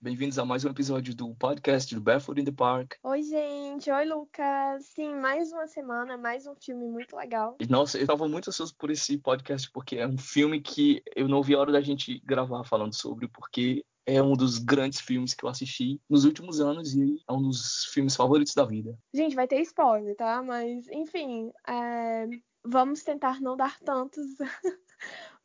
Bem-vindos a mais um episódio do podcast do Barefoot in the Park. Oi, gente. Oi, Lucas. Sim, mais uma semana, mais um filme muito legal. E, nossa, eu tava muito ansioso por esse podcast, porque é um filme que eu não vi a hora da gente gravar falando sobre, porque é um dos grandes filmes que eu assisti nos últimos anos e é um dos filmes favoritos da vida. Gente, vai ter spoiler, tá? Mas, enfim, é... vamos tentar não dar tantos.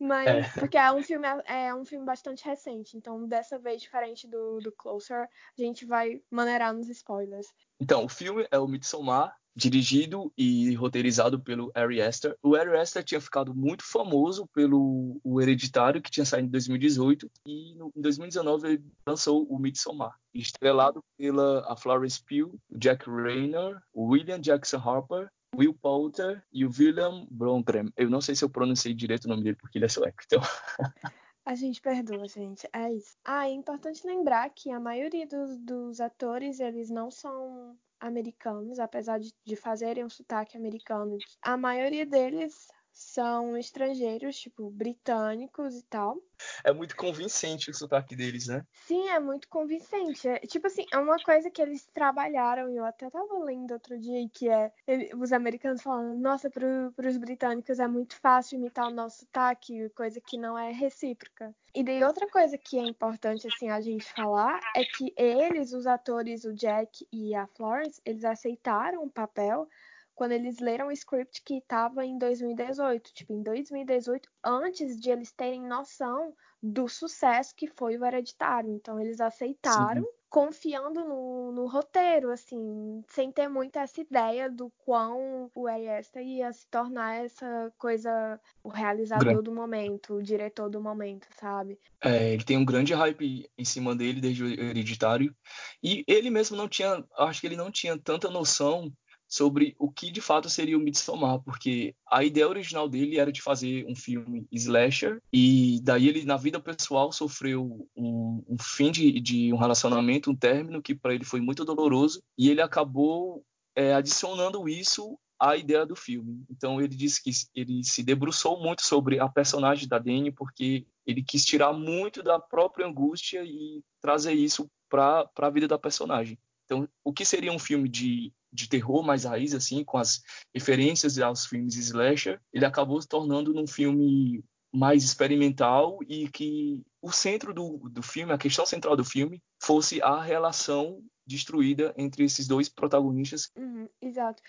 Mas, é. porque é um filme é um filme bastante recente, então dessa vez, diferente do, do Closer, a gente vai maneirar nos spoilers. Então, o filme é o Midsommar, dirigido e roteirizado pelo Ari Aster. O Ari Aster tinha ficado muito famoso pelo o Hereditário, que tinha saído em 2018, e no, em 2019 ele lançou o Midsommar, estrelado pela a Florence Pugh, Jack Rayner, William Jackson Harper Will Poulter e o William Blomgren. Eu não sei se eu pronunciei direito o nome dele porque ele é sueco, então. A gente perdoa, gente. É isso. Ah, é importante lembrar que a maioria dos, dos atores, eles não são americanos, apesar de, de fazerem um sotaque americano. A maioria deles são estrangeiros, tipo, britânicos e tal. É muito convincente o sotaque deles, né? Sim, é muito convincente. É, tipo assim, é uma coisa que eles trabalharam, e eu até tava lendo outro dia, que é ele, os americanos falando, nossa, pro, pros britânicos é muito fácil imitar o nosso sotaque, coisa que não é recíproca. E daí outra coisa que é importante, assim, a gente falar, é que eles, os atores, o Jack e a Florence, eles aceitaram o papel quando eles leram o script que estava em 2018. Tipo, em 2018, antes de eles terem noção do sucesso que foi o Hereditário. Então, eles aceitaram, Sim. confiando no, no, roteiro, assim, sem ter muito essa ideia do quão o Ariesta ia se tornar essa coisa, o realizador grande. do momento, o diretor do momento, sabe? É, ele tem um grande hype em cima dele desde o Hereditário. E ele mesmo não tinha, acho que ele não tinha tanta noção sobre o que de fato seria o Midsommar, porque a ideia original dele era de fazer um filme slasher, e daí ele, na vida pessoal, sofreu um, um fim de, de, um relacionamento, um término, que para ele foi muito doloroso, e ele acabou é, adicionando isso à ideia do filme. Então ele disse que ele se debruçou muito sobre a personagem da Dani, porque ele quis tirar muito da própria angústia e trazer isso para a vida da personagem. Então, o que seria um filme de de terror mais raiz, assim, com as referências aos filmes slasher, ele acabou se tornando num filme mais experimental e que o centro do, do filme, a questão central do filme, fosse a relação destruída entre esses dois protagonistas. Uhum, exato.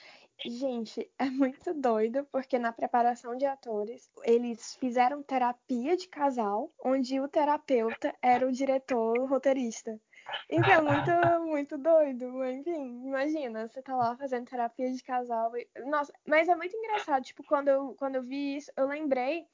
Gente, é muito doido porque na preparação de atores eles fizeram terapia de casal, onde o terapeuta era o diretor o roteirista. É muito, muito doido. Enfim, imagina, você tá lá fazendo terapia de casal. E... Nossa, mas é muito engraçado. Tipo, quando eu, quando eu vi isso, eu lembrei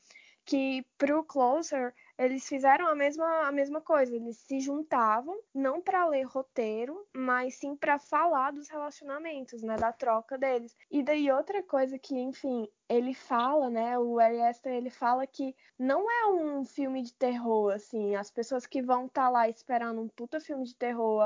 que pro Closer eles fizeram a mesma, a mesma coisa. Eles se juntavam, não para ler roteiro, mas sim para falar dos relacionamentos, né? Da troca deles. E daí outra coisa que, enfim, ele fala, né? O Ari Aster, ele fala que não é um filme de terror, assim. As pessoas que vão estar tá lá esperando um puta filme de terror,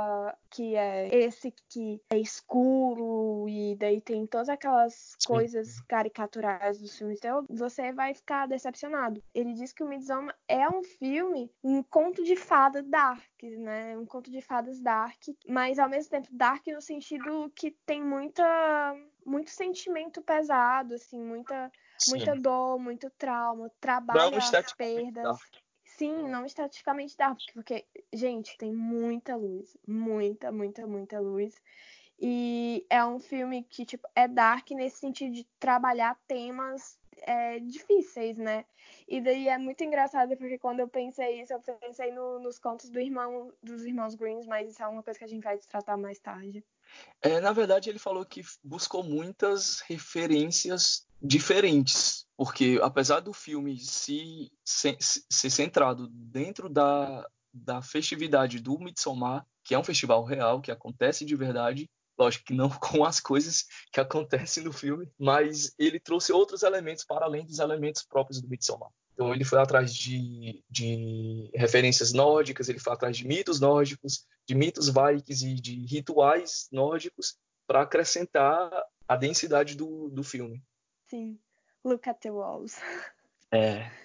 que é esse que é escuro e daí tem todas aquelas coisas caricaturais dos filmes de terror, você vai ficar decepcionado. Ele diz que o Midsommar é um filme, um conto de fada dark, né? Um conto de fadas dark, mas ao mesmo tempo dark no sentido que tem muita muito sentimento pesado, assim, muita, muita dor, muito trauma, trabalha as perdas. Dark. Sim, não esteticamente dark, porque, gente, tem muita luz, muita, muita, muita luz. E é um filme que, tipo, é dark nesse sentido de trabalhar temas é, difíceis, né? E daí é muito engraçado porque quando eu pensei isso, eu pensei no, nos contos do irmão, dos irmãos Greens, mas isso é uma coisa que a gente vai tratar mais tarde. É, na verdade, ele falou que buscou muitas referências diferentes, porque apesar do filme se, se, ser centrado dentro da, da festividade do Midsommar, que é um festival real, que acontece de verdade, lógico que não com as coisas que acontecem no filme, mas ele trouxe outros elementos para além dos elementos próprios do Midsommar. Então ele foi atrás de, de referências nórdicas, ele foi atrás de mitos nórdicos, de mitos vikings e de rituais nórdicos para acrescentar a densidade do, do filme. Sim. Look at the walls. É.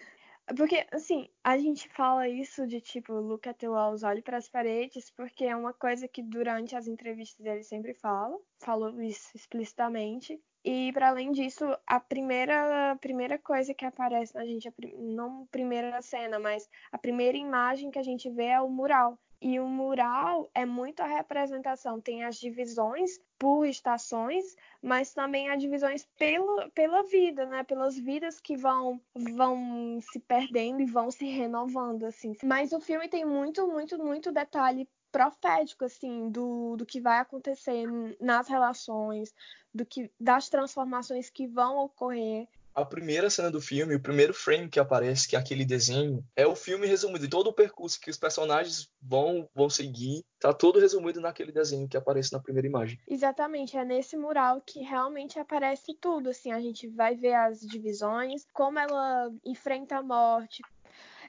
Porque, assim, a gente fala isso de tipo, the walls, olhe para as paredes, porque é uma coisa que durante as entrevistas ele sempre fala, falou isso explicitamente. E para além disso, a primeira, a primeira coisa que aparece na gente, não a primeira cena, mas a primeira imagem que a gente vê é o mural. E o mural é muito a representação, tem as divisões por estações, mas também há divisões pela, pela vida, né? Pelas vidas que vão vão se perdendo e vão se renovando, assim. Mas o filme tem muito, muito, muito detalhe profético, assim, do, do que vai acontecer nas relações, do que das transformações que vão ocorrer a primeira cena do filme, o primeiro frame que aparece, que é aquele desenho, é o filme resumido, todo o percurso que os personagens vão, vão seguir, tá todo resumido naquele desenho que aparece na primeira imagem. Exatamente, é nesse mural que realmente aparece tudo, assim, a gente vai ver as divisões, como ela enfrenta a morte,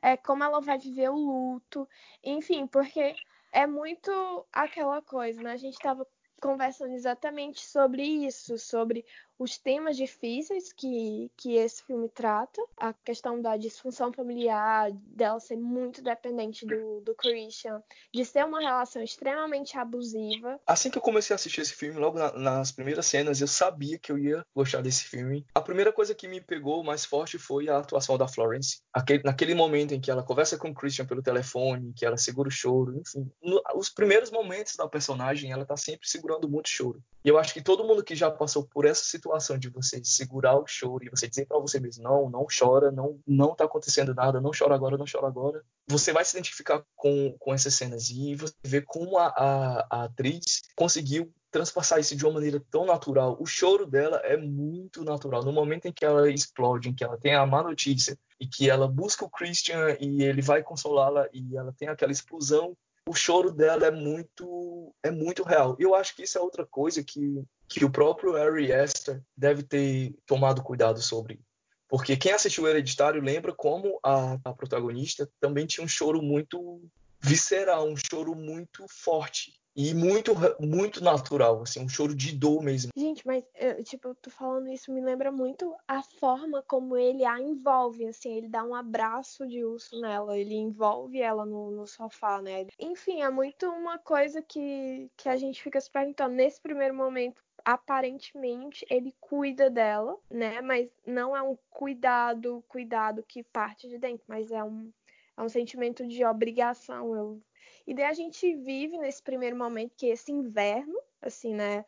é como ela vai viver o luto, enfim, porque é muito aquela coisa, né? A gente estava conversando exatamente sobre isso, sobre os temas difíceis que, que esse filme trata, a questão da disfunção familiar, dela ser muito dependente do, do Christian, de ser uma relação extremamente abusiva. Assim que eu comecei a assistir esse filme, logo na, nas primeiras cenas, eu sabia que eu ia gostar desse filme. A primeira coisa que me pegou mais forte foi a atuação da Florence. Aquele, naquele momento em que ela conversa com o Christian pelo telefone, que ela segura o choro, enfim. No, os primeiros momentos da personagem, ela tá sempre segurando muito choro. E eu acho que todo mundo que já passou por essa situação de você segurar o choro e você dizer para você mesmo, não, não chora, não não tá acontecendo nada, não chora agora, não chora agora, você vai se identificar com, com essas cenas e você vê como a, a, a atriz conseguiu transpassar isso de uma maneira tão natural. O choro dela é muito natural. No momento em que ela explode, em que ela tem a má notícia e que ela busca o Christian e ele vai consolá-la e ela tem aquela explosão o choro dela é muito é muito real. Eu acho que isso é outra coisa que, que o próprio Harry Esther deve ter tomado cuidado sobre. Porque quem assistiu o Hereditário lembra como a, a protagonista também tinha um choro muito visceral, um choro muito forte e muito muito natural, assim, um choro de dor mesmo. Gente, mas tipo, eu tô falando isso me lembra muito a forma como ele a envolve, assim, ele dá um abraço de urso nela, ele envolve ela no, no sofá, né? Enfim, é muito uma coisa que, que a gente fica se perguntando nesse primeiro momento aparentemente ele cuida dela, né? Mas não é um cuidado, cuidado que parte de dentro, mas é um, é um sentimento de obrigação. Eu e daí a gente vive nesse primeiro momento que esse inverno, assim, né?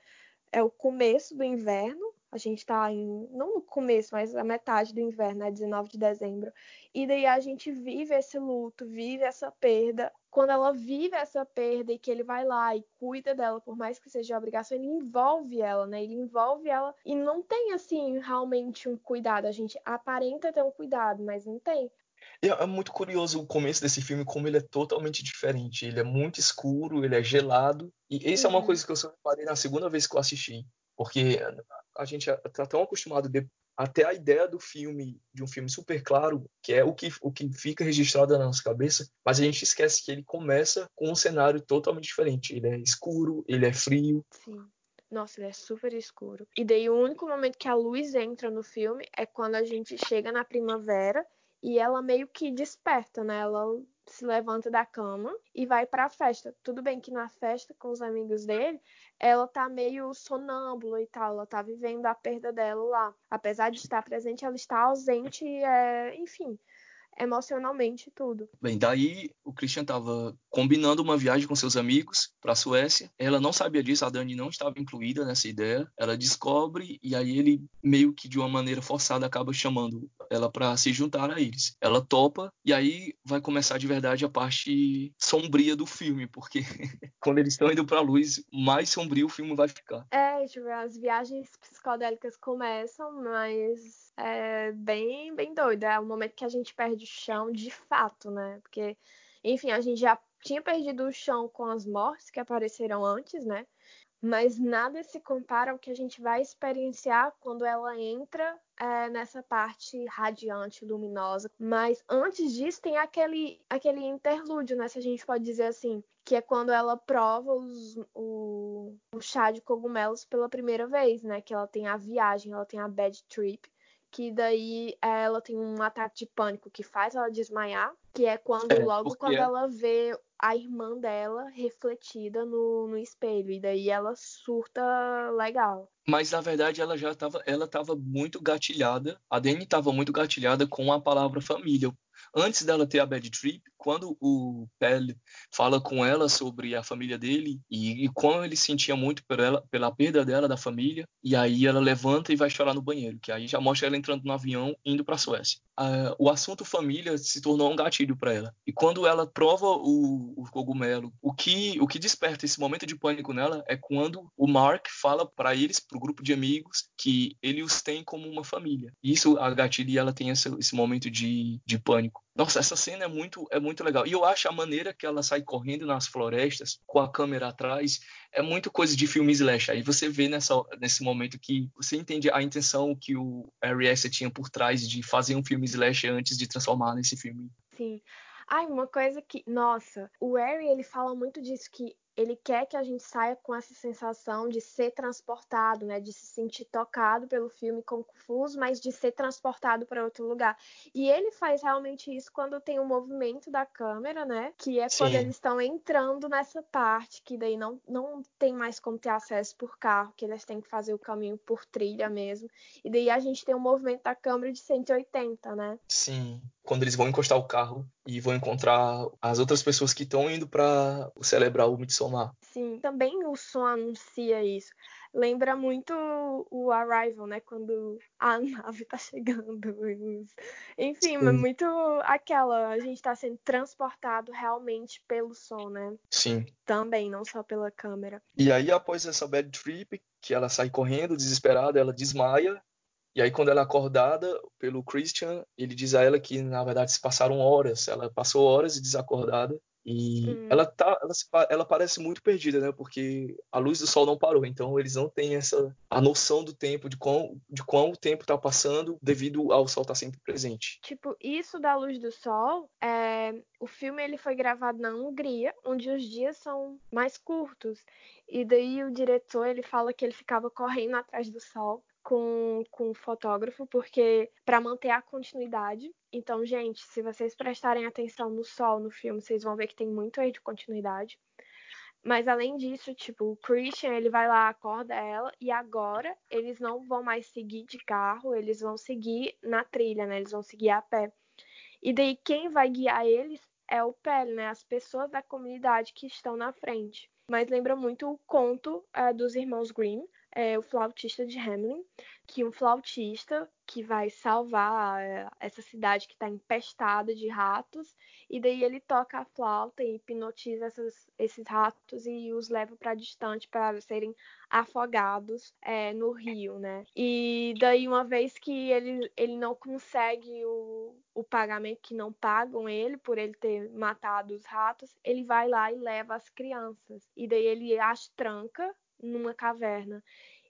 É o começo do inverno. A gente tá em. Não no começo, mas a metade do inverno, né? 19 de dezembro. E daí a gente vive esse luto, vive essa perda. Quando ela vive essa perda e que ele vai lá e cuida dela, por mais que seja obrigação, ele envolve ela, né? Ele envolve ela e não tem, assim, realmente um cuidado. A gente aparenta ter um cuidado, mas não tem. É muito curioso o começo desse filme, como ele é totalmente diferente. Ele é muito escuro, ele é gelado. E isso uhum. é uma uhum. coisa que eu só reparei na segunda vez que eu assisti. Porque a gente tá tão acostumado de, até a ideia do filme, de um filme super claro, que é o que, o que fica registrado na nossa cabeça, mas a gente esquece que ele começa com um cenário totalmente diferente. Ele é escuro, ele é frio. Sim. Nossa, ele é super escuro. E daí o único momento que a luz entra no filme é quando a gente chega na primavera e ela meio que desperta, né? Ela se levanta da cama e vai para a festa. Tudo bem que na festa com os amigos dele, ela tá meio sonâmbula e tal, ela tá vivendo a perda dela lá. Apesar de estar presente, ela está ausente, é... enfim emocionalmente tudo. Bem, daí o Christian estava combinando uma viagem com seus amigos para a Suécia. Ela não sabia disso, a Dani não estava incluída nessa ideia. Ela descobre e aí ele meio que de uma maneira forçada acaba chamando ela para se juntar a eles. Ela topa e aí vai começar de verdade a parte sombria do filme, porque quando eles estão indo para a luz, mais sombrio o filme vai ficar. É, tipo, as viagens psicodélicas começam, mas é bem, bem doido. É o momento que a gente perde o chão de fato, né? Porque, enfim, a gente já tinha perdido o chão com as mortes que apareceram antes, né? Mas nada se compara ao que a gente vai experienciar quando ela entra é, nessa parte radiante, luminosa. Mas antes disso, tem aquele, aquele interlúdio, né? Se a gente pode dizer assim, que é quando ela prova os, o, o chá de cogumelos pela primeira vez, né? Que ela tem a viagem, ela tem a bad trip que daí ela tem um ataque de pânico que faz ela desmaiar, que é quando é, logo quando é... ela vê a irmã dela refletida no, no espelho e daí ela surta legal. Mas na verdade ela já estava ela tava muito gatilhada, a Dani estava muito gatilhada com a palavra família, antes dela ter a bad trip, quando o Pell fala com ela sobre a família dele e, e como ele sentia muito por ela, pela perda dela da família, e aí ela levanta e vai chorar no banheiro, que aí já mostra ela entrando no avião indo para a Suécia. Uh, o assunto família se tornou um gatilho para ela. E quando ela prova o, o, cogumelo, o que o que desperta esse momento de pânico nela é quando o Mark fala para eles, para o grupo de amigos, que ele os tem como uma família. Isso a gatilha e ela tem esse, esse momento de, de pânico. Nossa, essa cena é muito, é muito legal. E eu acho a maneira que ela sai correndo nas florestas, com a câmera atrás, é muito coisa de filme slash. Aí você vê nessa, nesse momento que você entende a intenção que o Astor tinha por trás de fazer um filme slash antes de transformar nesse filme. Sim. Ai, uma coisa que, nossa, o Harry ele fala muito disso que ele quer que a gente saia com essa sensação de ser transportado, né, de se sentir tocado pelo filme confuso, mas de ser transportado para outro lugar. E ele faz realmente isso quando tem o um movimento da câmera, né, que é Sim. quando eles estão entrando nessa parte que daí não, não tem mais como ter acesso por carro, que eles têm que fazer o caminho por trilha mesmo. E daí a gente tem um movimento da câmera de 180, né? Sim quando eles vão encostar o carro e vão encontrar as outras pessoas que estão indo para celebrar o Midsommar. Sim, também o som anuncia isso. Lembra muito o Arrival, né? Quando a nave tá chegando. Enfim, Sim. muito aquela. A gente tá sendo transportado realmente pelo som, né? Sim. Também, não só pela câmera. E aí, após essa bad trip, que ela sai correndo, desesperada, ela desmaia e aí, quando ela é acordada pelo Christian, ele diz a ela que, na verdade, se passaram horas. Ela passou horas desacordada. E hum. ela, tá, ela, ela, parece muito perdida, né? Porque a luz do sol não parou. Então, eles não têm essa a noção do tempo, de quão, de quão o tempo está passando devido ao sol estar tá sempre presente. Tipo, isso da luz do sol, é... o filme ele foi gravado na Hungria, onde os dias são mais curtos. E daí o diretor ele fala que ele ficava correndo atrás do sol com, com o fotógrafo, porque para manter a continuidade. Então, gente, se vocês prestarem atenção no sol no filme, vocês vão ver que tem muito aí de continuidade. Mas além disso, tipo, o Christian, ele vai lá, acorda ela, e agora eles não vão mais seguir de carro, eles vão seguir na trilha, né? Eles vão seguir a pé. E daí quem vai guiar eles é o Pele, né? As pessoas da comunidade que estão na frente. Mas lembra muito o conto é, dos irmãos Grimm, é, o flautista de Hamelin, que um flautista que vai salvar é, essa cidade que está empestada de ratos, e daí ele toca a flauta e hipnotiza essas, esses ratos e os leva para distante para serem afogados é, no rio, né? E daí uma vez que ele, ele não consegue o, o pagamento, que não pagam ele por ele ter matado os ratos, ele vai lá e leva as crianças. E daí ele as tranca numa caverna.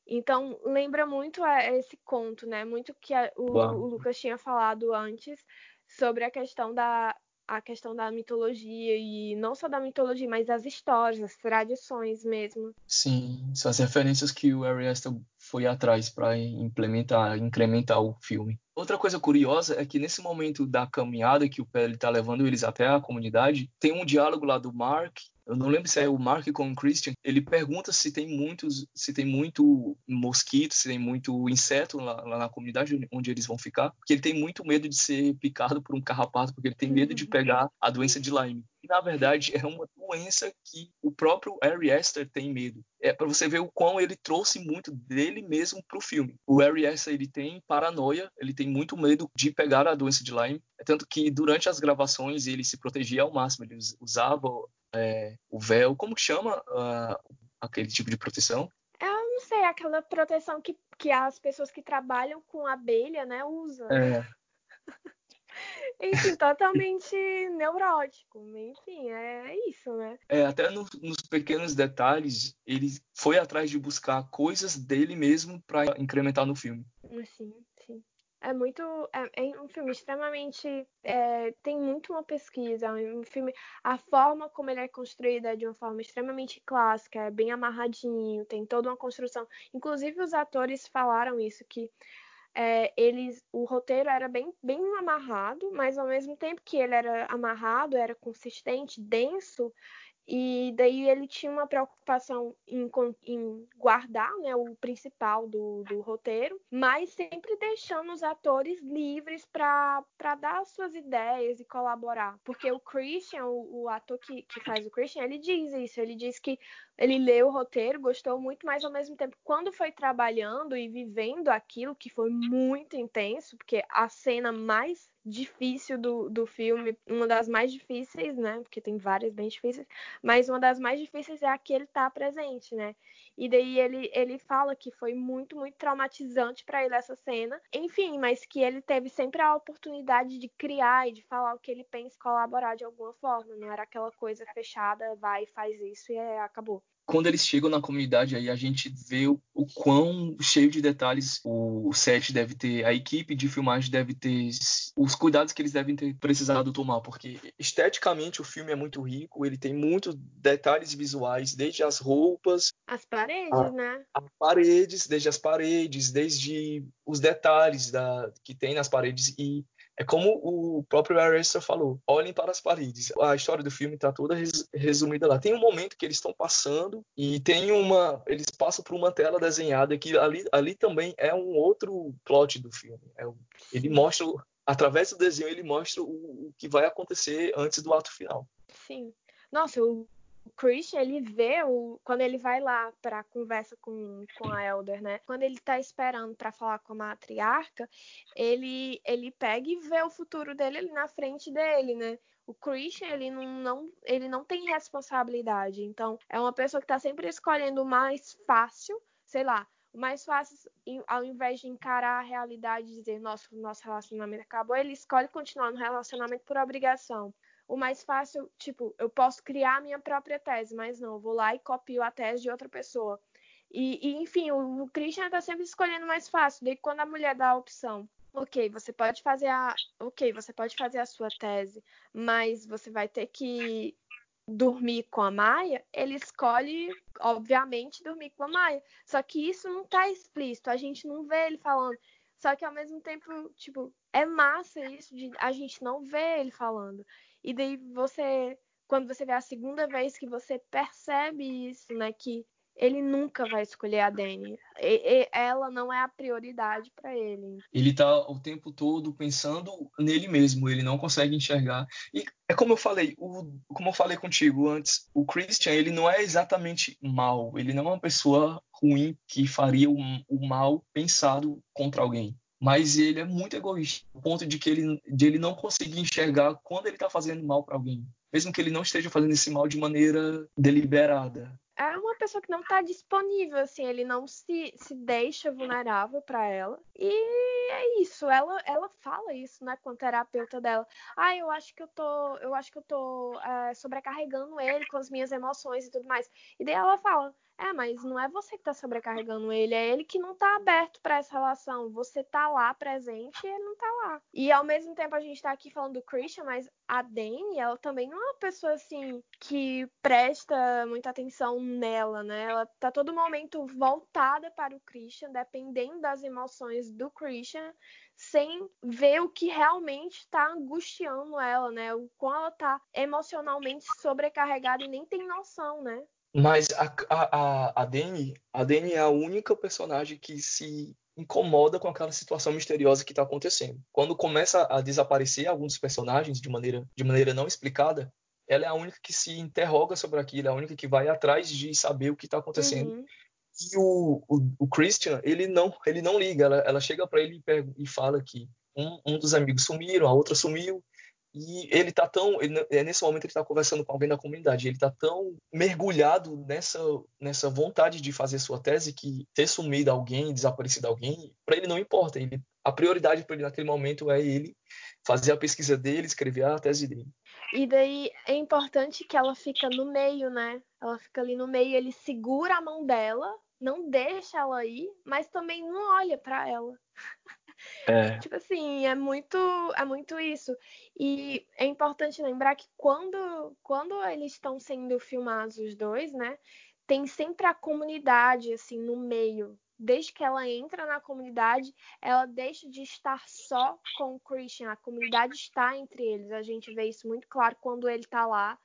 Então, lembra muito esse conto, né? Muito que o, o, Lucas tinha falado antes sobre a questão da a questão da mitologia e não só da mitologia, mas das histórias, das tradições mesmo. Sim, são as referências que o Ari Aster foi atrás para implementar, incrementar o filme. Outra coisa curiosa é que nesse momento da caminhada que o Pele está levando eles até a comunidade, tem um diálogo lá do Mark eu não lembro se é o Mark com o Christian, ele pergunta se tem muitos, se tem muito mosquito, se tem muito inseto lá, lá, na comunidade onde eles vão ficar, porque ele tem muito medo de ser picado por um carrapato, porque ele tem medo de pegar a doença de Lyme. E, na verdade, é uma doença que o próprio Harry Astor tem medo. É para você ver o quão ele trouxe muito dele mesmo para o filme. O Harry Astor ele tem paranoia, ele tem muito medo de pegar a doença de Lyme, é tanto que durante as gravações ele se protegia ao máximo, ele usava é, o véu, como que chama uh, aquele tipo de proteção? Eu não sei, aquela proteção que, que as pessoas que trabalham com abelha, né, usam. É. Enfim, totalmente neurótico. Enfim, é isso, né? É, até no, nos pequenos detalhes, ele foi atrás de buscar coisas dele mesmo para incrementar no filme. Sim, sim é muito é, é, um filme extremamente é, tem muito uma pesquisa é um filme a forma como ele é construído é de uma forma extremamente clássica é bem amarradinho tem toda uma construção inclusive os atores falaram isso que é, eles, o roteiro era bem, bem amarrado, mas ao mesmo tempo que ele era amarrado, era consistente, denso, e daí ele tinha uma preocupação em, em guardar né, o principal do, do, roteiro, mas sempre deixando os atores livres para dar suas ideias e colaborar. Porque o Christian, o, o ator que, que faz o Christian, ele diz isso. Ele diz que ele leu o roteiro, gostou muito, mas ao mesmo tempo, quando foi trabalhando e vivendo aquilo, que foi muito intenso, porque a cena mais difícil do, do filme, uma das mais difíceis, né? Porque tem várias bem difíceis, mas uma das mais difíceis é a que ele tá presente, né? E daí ele, ele fala que foi muito, muito traumatizante para ele essa cena. Enfim, mas que ele teve sempre a oportunidade de criar e de falar o que ele pensa, colaborar de alguma forma. Não era aquela coisa fechada, vai, faz isso e é, acabou quando eles chegam na comunidade aí a gente vê o, o quão cheio de detalhes o, set deve ter, a equipe de filmagem deve ter, os cuidados que eles devem ter precisado tomar, porque esteticamente o filme é muito rico, ele tem muitos detalhes visuais, desde as roupas, as paredes, a, né? As paredes, desde as paredes, desde os detalhes da, que tem nas paredes e é como o próprio Arrestor falou: olhem para as paredes. A história do filme está toda res, resumida lá. Tem um momento que eles estão passando e tem uma. Eles passam por uma tela desenhada que ali, ali também é um outro plot do filme. É, ele mostra, através do desenho, ele mostra o, o que vai acontecer antes do ato final. Sim. Nossa, eu Christian, ele vê o, quando ele vai lá para conversa com, com a Elder, né? Quando ele tá esperando para falar com a matriarca, ele ele pega e vê o futuro dele ali na frente dele, né? O Christian, ele não, não, ele não tem responsabilidade. Então, é uma pessoa que tá sempre escolhendo o mais fácil, sei lá, o mais fácil, ao invés de encarar a realidade e dizer, nosso, nosso relacionamento acabou, ele escolhe continuar no relacionamento por obrigação o mais fácil, tipo, eu posso criar a minha própria tese, mas não, eu vou lá e copio a tese de outra pessoa. E, e enfim, o, o Christian está sempre escolhendo o mais fácil. Daí quando a mulher dá a opção, ok, você pode fazer a, ok, você pode fazer a sua tese, mas você vai ter que dormir com a Maia, ele escolhe, obviamente, dormir com a Maia. Só que isso não está explícito, a gente não vê ele falando. Só que ao mesmo tempo, tipo, é massa isso de a gente não ver ele falando. E daí você, quando você vê a segunda vez que você percebe isso, né, que ele nunca vai escolher a Dani. Ela não é a prioridade para ele. Ele tá o tempo todo pensando nele mesmo, ele não consegue enxergar. E é como eu falei, o, como eu falei contigo antes, o Christian, ele não é exatamente mal, ele não é uma pessoa ruim que faria o, o mal pensado contra alguém mas ele é muito egoísta, ao ponto de que ele, de ele não conseguir enxergar quando ele está fazendo mal para alguém, mesmo que ele não esteja fazendo esse mal de maneira deliberada. É uma pessoa que não está disponível, assim, ele não se, se deixa vulnerável para ela. E é isso, ela, ela fala isso, né, com a terapeuta dela. Ah, eu acho que eu tô, eu acho que eu tô é, sobrecarregando ele com as minhas emoções e tudo mais. E daí ela fala, é, mas não é você que tá sobrecarregando ele, é ele que não tá aberto para essa relação. Você tá lá presente e ele não tá lá. E ao mesmo tempo a gente tá aqui falando do Christian, mas a Dani, ela também não é uma pessoa assim que presta muita atenção nela, né? Ela tá todo momento voltada para o Christian, dependendo das emoções do Christian, sem ver o que realmente está angustiando ela, né? O quão ela tá emocionalmente sobrecarregada e nem tem noção, né? Mas a, a, a, Dani, a Dani é a única personagem que se incomoda com aquela situação misteriosa que está acontecendo. Quando começa a desaparecer alguns personagens de maneira, de maneira não explicada, ela é a única que se interroga sobre aquilo, é a única que vai atrás de saber o que está acontecendo. Uhum. E o, o, o, Christian, ele não, ele não liga. Ela, ela chega para ele e, e, fala que um, um dos amigos sumiram, a outra sumiu, e ele tá tão. Ele, é, nesse momento ele tá conversando com alguém da comunidade. Ele tá tão mergulhado nessa, nessa vontade de fazer sua tese que ter sumido alguém, desaparecido alguém, para ele não importa. Ele, a prioridade para ele naquele momento é ele fazer a pesquisa dele, escrever a tese dele. E daí é importante que ela fica no meio, né? Ela fica ali no meio, ele segura a mão dela, não deixa ela ir, mas também não olha para ela. É. Tipo assim, é muito, é muito isso. E é importante lembrar que quando, quando eles estão sendo filmados os dois, né? Tem sempre a comunidade, assim, no meio desde que ela entra na comunidade, ela deixa de estar só com o Christian. A comunidade está entre eles. A gente vê isso muito claro quando ele está lá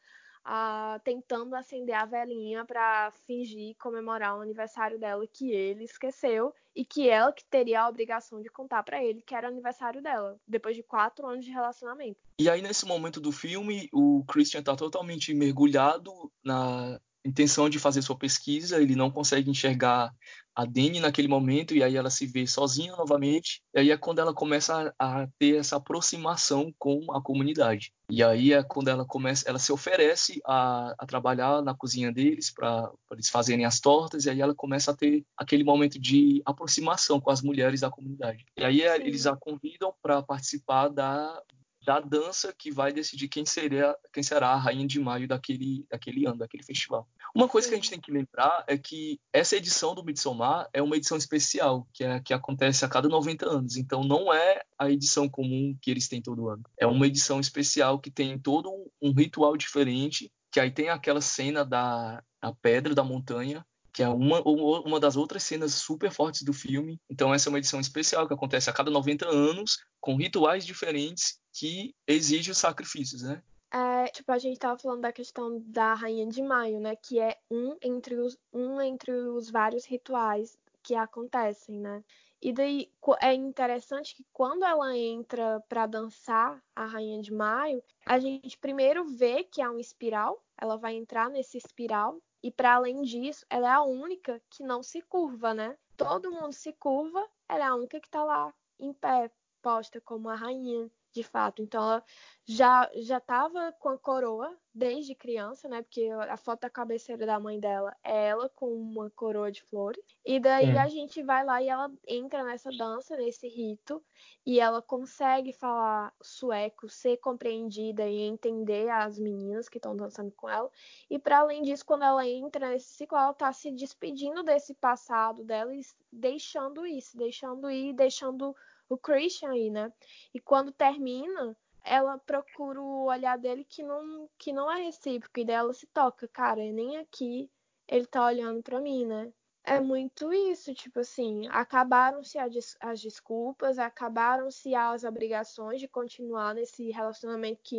tentando acender a velhinha para fingir comemorar o aniversário dela que ele esqueceu e que ela que teria a obrigação de contar para ele que era aniversário dela, depois de quatro anos de relacionamento. E aí, nesse momento do filme, o Christian tá totalmente mergulhado na intenção de fazer sua pesquisa, ele não consegue enxergar a Dani naquele momento e aí ela se vê sozinha novamente. E aí é quando ela começa a, a, ter essa aproximação com a comunidade. E aí é quando ela começa, ela se oferece a, a trabalhar na cozinha deles para eles fazerem as tortas e aí ela começa a ter aquele momento de aproximação com as mulheres da comunidade. E aí é, eles a convidam para participar da da dança que vai decidir quem será, quem será a rainha de maio daquele, daquele ano, daquele festival. Uma coisa que a gente tem que lembrar é que essa edição do Midsommar é uma edição especial, que, é, que acontece a cada 90 anos. Então não é a edição comum que eles têm todo ano. É uma edição especial que tem todo um ritual diferente, que aí tem aquela cena da, da pedra da montanha, que é uma, uma das outras cenas super fortes do filme. Então, essa é uma edição especial que acontece a cada 90 anos, com rituais diferentes que exigem os sacrifícios, né? É, tipo, a gente tava falando da questão da Rainha de Maio, né? Que é um entre os, um entre os vários rituais que acontecem, né? E daí é interessante que quando ela entra para dançar a Rainha de Maio, a gente primeiro vê que é um espiral, ela vai entrar nesse espiral e para além disso, ela é a única que não se curva, né? Todo mundo se curva, ela é a única que está lá em pé, posta como a rainha de fato. Então ela já já estava com a coroa desde criança, né? Porque a foto da cabeceira da mãe dela é ela com uma coroa de flores. E daí é. a gente vai lá e ela entra nessa dança, nesse rito, e ela consegue falar sueco, ser compreendida e entender as meninas que estão dançando com ela. E para além disso, quando ela entra nesse ciclo, ela tá se despedindo desse passado dela e deixando isso, deixando ir, deixando o Christian aí, né? E quando termina, ela procura o olhar dele que não, que não é recíproco, e daí ela se toca, cara, nem aqui ele tá olhando para mim, né? É muito isso, tipo assim, acabaram-se as desculpas, acabaram-se as obrigações de continuar nesse relacionamento que,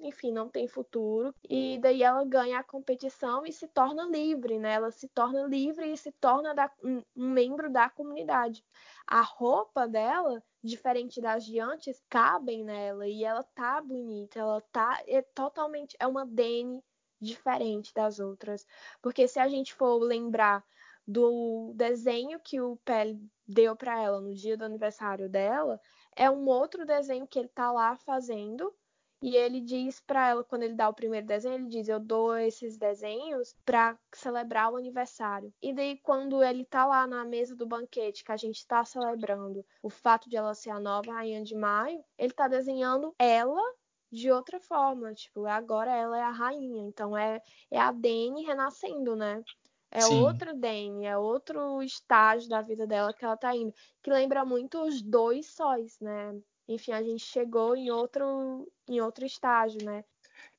enfim, não tem futuro. E daí ela ganha a competição e se torna livre, né? Ela se torna livre e se torna da, um, membro da comunidade. A roupa dela diferente das de antes, cabem nela e ela tá bonita, ela tá é totalmente é uma Dani diferente das outras, porque se a gente for lembrar do desenho que o Pele deu para ela no dia do aniversário dela, é um outro desenho que ele tá lá fazendo. E ele diz para ela, quando ele dá o primeiro desenho, ele diz: Eu dou esses desenhos para celebrar o aniversário. E daí, quando ele tá lá na mesa do banquete, que a gente tá celebrando o fato de ela ser a nova rainha de maio, ele tá desenhando ela de outra forma. Tipo, agora ela é a rainha. Então é, é a Dani renascendo, né? É Sim. outra Dani, é outro estágio da vida dela que ela tá indo. Que lembra muito os dois sóis, né? Enfim, a gente chegou em outro, em outro estágio, né?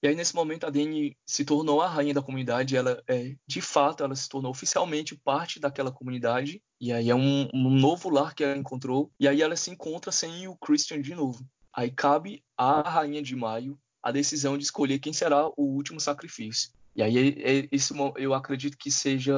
E aí, nesse momento, a Dani se tornou a rainha da comunidade. Ela, é, de fato, ela se tornou oficialmente parte daquela comunidade. E aí é um, um novo lar que ela encontrou. E aí ela se encontra sem o Christian de novo. Aí cabe à rainha de Maio a decisão de escolher quem será o último sacrifício. E aí é, esse, eu acredito que seja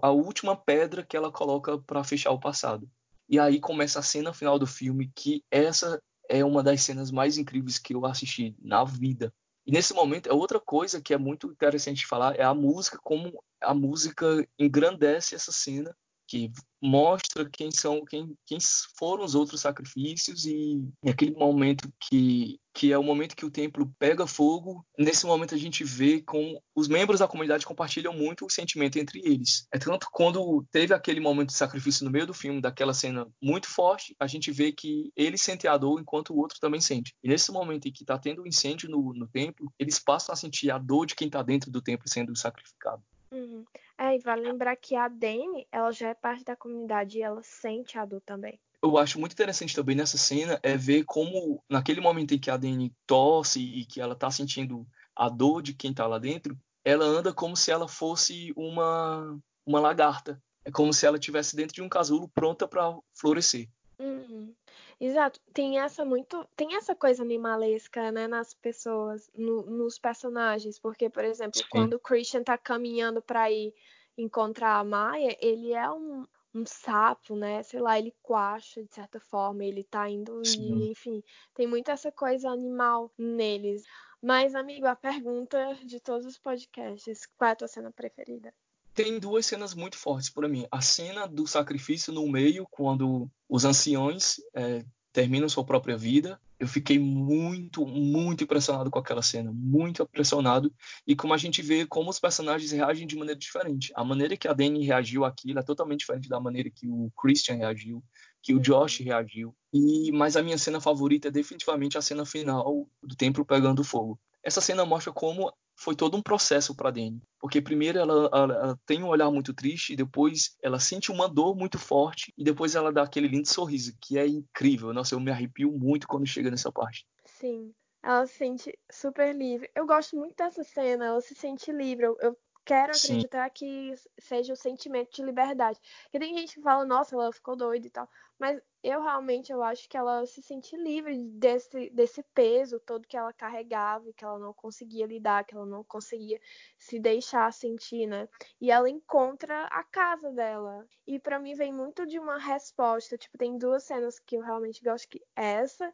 a última pedra que ela coloca para fechar o passado. E aí começa a cena final do filme, que essa é uma das cenas mais incríveis que eu assisti na vida. E nesse momento, é outra coisa que é muito interessante falar, é a música, como a música engrandece essa cena que mostra quem são quem, quem foram os outros sacrifícios e aquele momento que que é o momento que o templo pega fogo nesse momento a gente vê com os membros da comunidade compartilham muito o sentimento entre eles. É tanto quando teve aquele momento de sacrifício no meio do filme daquela cena muito forte a gente vê que ele sente a dor enquanto o outro também sente. E nesse momento em que está tendo um incêndio no, no templo eles passam a sentir a dor de quem está dentro do templo sendo sacrificado Uhum. É, e vale lembrar que a Dani, ela já é parte da comunidade e ela sente a dor também. Eu acho muito interessante também nessa cena é ver como, naquele momento em que a Dani tosse e que ela tá sentindo a dor de quem tá lá dentro, ela anda como se ela fosse uma, uma lagarta. É como se ela estivesse dentro de um casulo pronta para florescer. Uhum. Exato. Tem essa muito, tem essa coisa animalesca, né, nas pessoas, no, nos personagens, porque, por exemplo, Sim. quando o Christian tá caminhando para ir encontrar a Maia, ele é um, um sapo, né? Sei lá, ele coacha de certa forma, ele tá indo e, enfim, tem muito essa coisa animal neles. Mas, amigo, a pergunta de todos os podcasts, qual é a tua cena preferida? Tem duas cenas muito fortes para mim. A cena do sacrifício no meio, quando os anciões é, terminam sua própria vida. Eu fiquei muito, muito impressionado com aquela cena, muito impressionado. E como a gente vê como os personagens reagem de maneira diferente. A maneira que a Dani reagiu àquilo é totalmente diferente da maneira que o Christian reagiu, que o Josh reagiu. E mas a minha cena favorita é definitivamente a cena final do templo pegando fogo. Essa cena mostra como foi todo um processo para Dani, porque primeiro ela, ela, ela, tem um olhar muito triste, depois ela sente uma dor muito forte e depois ela dá aquele lindo sorriso que é incrível. Nossa, eu me arrepio muito quando chega nessa parte. Sim, ela se sente super livre. Eu gosto muito dessa cena, ela se sente livre. Eu, eu quero acreditar Sim. que seja o sentimento de liberdade. Porque tem gente que fala, nossa, ela ficou doida e tal. Mas eu realmente eu acho que ela se sente livre desse, desse peso todo que ela carregava e que ela não conseguia lidar, que ela não conseguia se deixar sentir, né? E ela encontra a casa dela. E para mim vem muito de uma resposta. Tipo, tem duas cenas que eu realmente gosto que é essa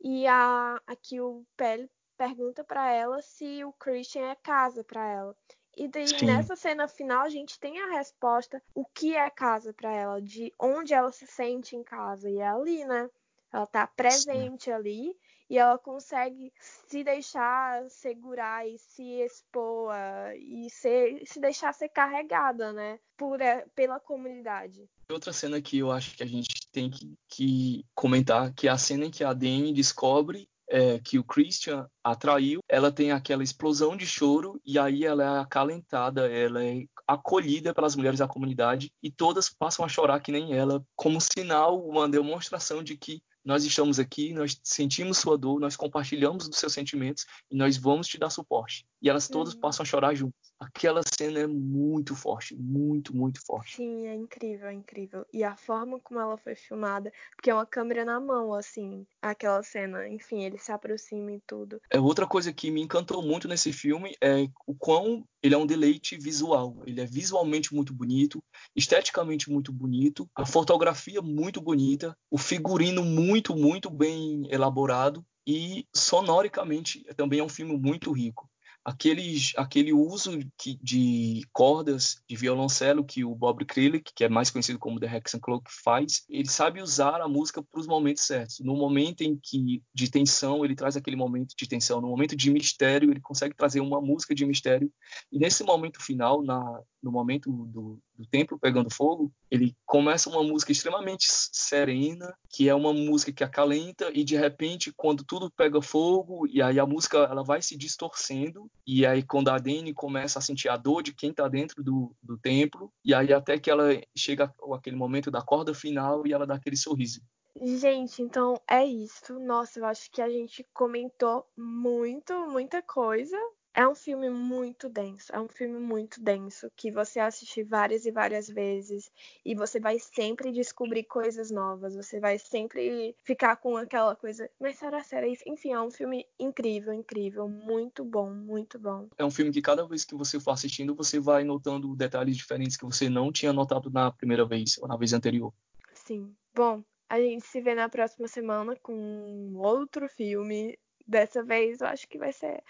e a, a que o Pele pergunta para ela se o Christian é casa para ela. E daí, Sim. nessa cena final, a gente tem a resposta o que é casa para ela, de onde ela se sente em casa. E é ali, né? Ela tá presente Sim. ali e ela consegue se deixar segurar e se expor e ser, se deixar ser carregada, né? Por, é, pela comunidade. Outra cena que eu acho que a gente tem que, que comentar, que é a cena em que a Dani descobre é, que o Christian atraiu, ela tem aquela explosão de choro e aí ela é acalentada, ela é acolhida pelas mulheres da comunidade e todas passam a chorar que nem ela, como sinal, uma demonstração de que nós estamos aqui, nós sentimos sua dor, nós compartilhamos dos seus sentimentos e nós vamos te dar suporte. E elas todas uhum. passam a chorar juntas. Aquela cena é muito forte, muito, muito forte. Sim, é incrível, é incrível. E a forma como ela foi filmada, porque é uma câmera na mão, assim, aquela cena. Enfim, ele se aproxima e tudo. É outra coisa que me encantou muito nesse filme é o quão ele é um deleite visual. Ele é visualmente muito bonito, esteticamente muito bonito, a fotografia muito bonita, o figurino muito, muito bem elaborado e sonoricamente também é um filme muito rico aqueles, aquele uso que, de cordas de violoncelo que o Bob Krilick, que é mais conhecido como The Hexen Clock, faz, ele sabe usar a música para os momentos certos. No momento em que de tensão, ele traz aquele momento de tensão. No momento de mistério, ele consegue trazer uma música de mistério. E nesse momento final, na, no momento do, do templo pegando fogo, ele começa uma música extremamente serena, que é uma música que acalenta e de repente quando tudo pega fogo e aí a música ela vai se distorcendo e aí quando a Dani começa a sentir a dor de quem está dentro do, do templo e aí até que ela chega aquele momento da corda final e ela dá aquele sorriso. Gente, então é isso. Nossa, eu acho que a gente comentou muito, muita coisa. É um filme muito denso, é um filme muito denso que você assiste várias e várias vezes e você vai sempre descobrir coisas novas, você vai sempre ficar com aquela coisa, mas será sério isso? Enfim, é um filme incrível, incrível, muito bom, muito bom. É um filme que cada vez que você for assistindo, você vai notando detalhes diferentes que você não tinha notado na primeira vez ou na vez anterior. Sim. Bom, a gente se vê na próxima semana com outro filme. Dessa vez eu acho que vai ser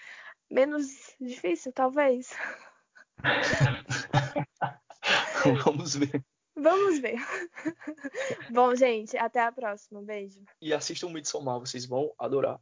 menos difícil, talvez. Vamos ver. Vamos ver. Bom, gente, até a próxima. Beijo. E assistam o Midsommar, vocês vão adorar.